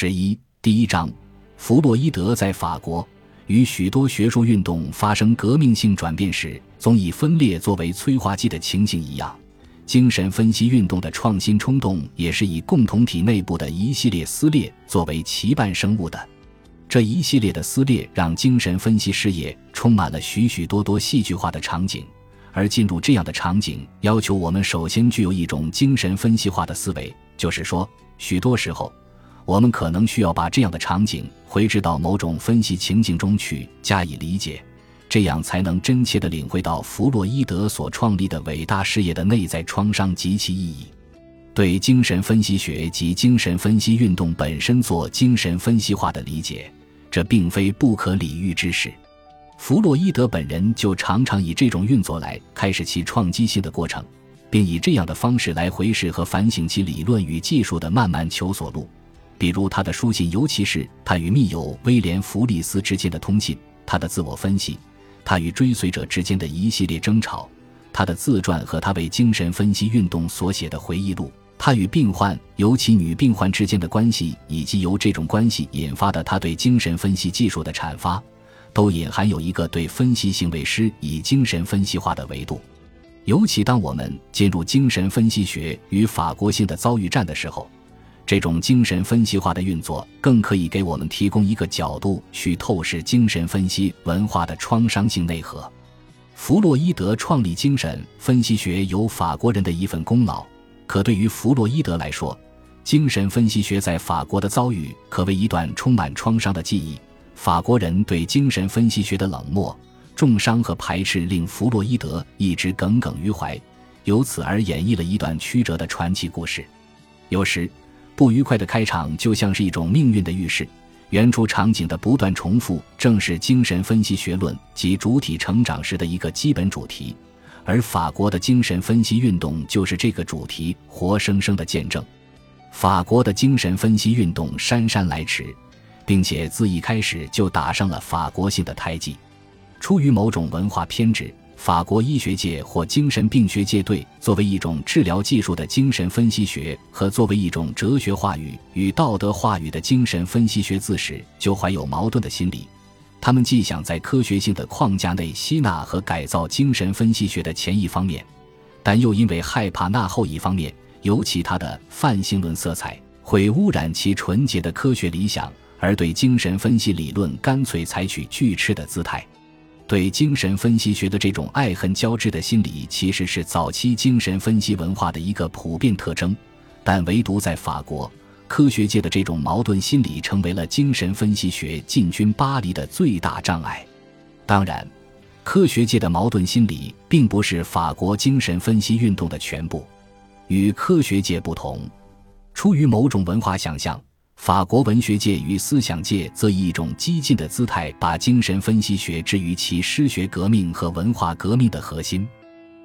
十一第一章，弗洛伊德在法国与许多学术运动发生革命性转变时，总以分裂作为催化剂的情形一样，精神分析运动的创新冲动也是以共同体内部的一系列撕裂作为其伴生物的。这一系列的撕裂让精神分析事业充满了许许多多戏剧化的场景，而进入这样的场景，要求我们首先具有一种精神分析化的思维。就是说，许多时候，我们可能需要把这样的场景回至到某种分析情境中去加以理解，这样才能真切地领会到弗洛伊德所创立的伟大事业的内在创伤及其意义。对精神分析学及精神分析运动本身做精神分析化的理解。这并非不可理喻之事，弗洛伊德本人就常常以这种运作来开始其创击性的过程，并以这样的方式来回视和反省其理论与技术的漫漫求索路。比如他的书信，尤其是他与密友威廉·弗利斯之间的通信，他的自我分析，他与追随者之间的一系列争吵，他的自传和他为精神分析运动所写的回忆录。他与病患，尤其女病患之间的关系，以及由这种关系引发的他对精神分析技术的阐发，都隐含有一个对分析行为师以精神分析化的维度。尤其当我们进入精神分析学与法国性的遭遇战的时候，这种精神分析化的运作更可以给我们提供一个角度去透视精神分析文化的创伤性内核。弗洛伊德创立精神分析学有法国人的一份功劳。可对于弗洛伊德来说，精神分析学在法国的遭遇可谓一段充满创伤的记忆。法国人对精神分析学的冷漠、重伤和排斥，令弗洛伊德一直耿耿于怀，由此而演绎了一段曲折的传奇故事。有时，不愉快的开场就像是一种命运的预示，原初场景的不断重复正是精神分析学论及主体成长时的一个基本主题。而法国的精神分析运动就是这个主题活生生的见证。法国的精神分析运动姗姗来迟，并且自一开始就打上了法国性的胎记。出于某种文化偏执，法国医学界或精神病学界对作为一种治疗技术的精神分析学和作为一种哲学话语与道德话语的精神分析学自始就怀有矛盾的心理。他们既想在科学性的框架内吸纳和改造精神分析学的前一方面，但又因为害怕那后一方面，尤其他的泛性论色彩会污染其纯洁的科学理想，而对精神分析理论干脆采取拒斥的姿态。对精神分析学的这种爱恨交织的心理，其实是早期精神分析文化的一个普遍特征，但唯独在法国。科学界的这种矛盾心理成为了精神分析学进军巴黎的最大障碍。当然，科学界的矛盾心理并不是法国精神分析运动的全部。与科学界不同，出于某种文化想象，法国文学界与思想界则以一种激进的姿态把精神分析学置于其诗学革命和文化革命的核心。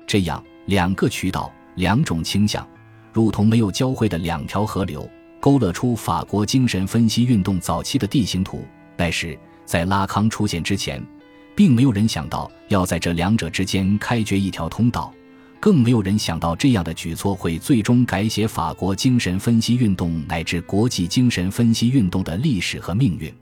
这样，两个渠道、两种倾向，如同没有交汇的两条河流。勾勒出法国精神分析运动早期的地形图。但是在拉康出现之前，并没有人想到要在这两者之间开掘一条通道，更没有人想到这样的举措会最终改写法国精神分析运动乃至国际精神分析运动的历史和命运。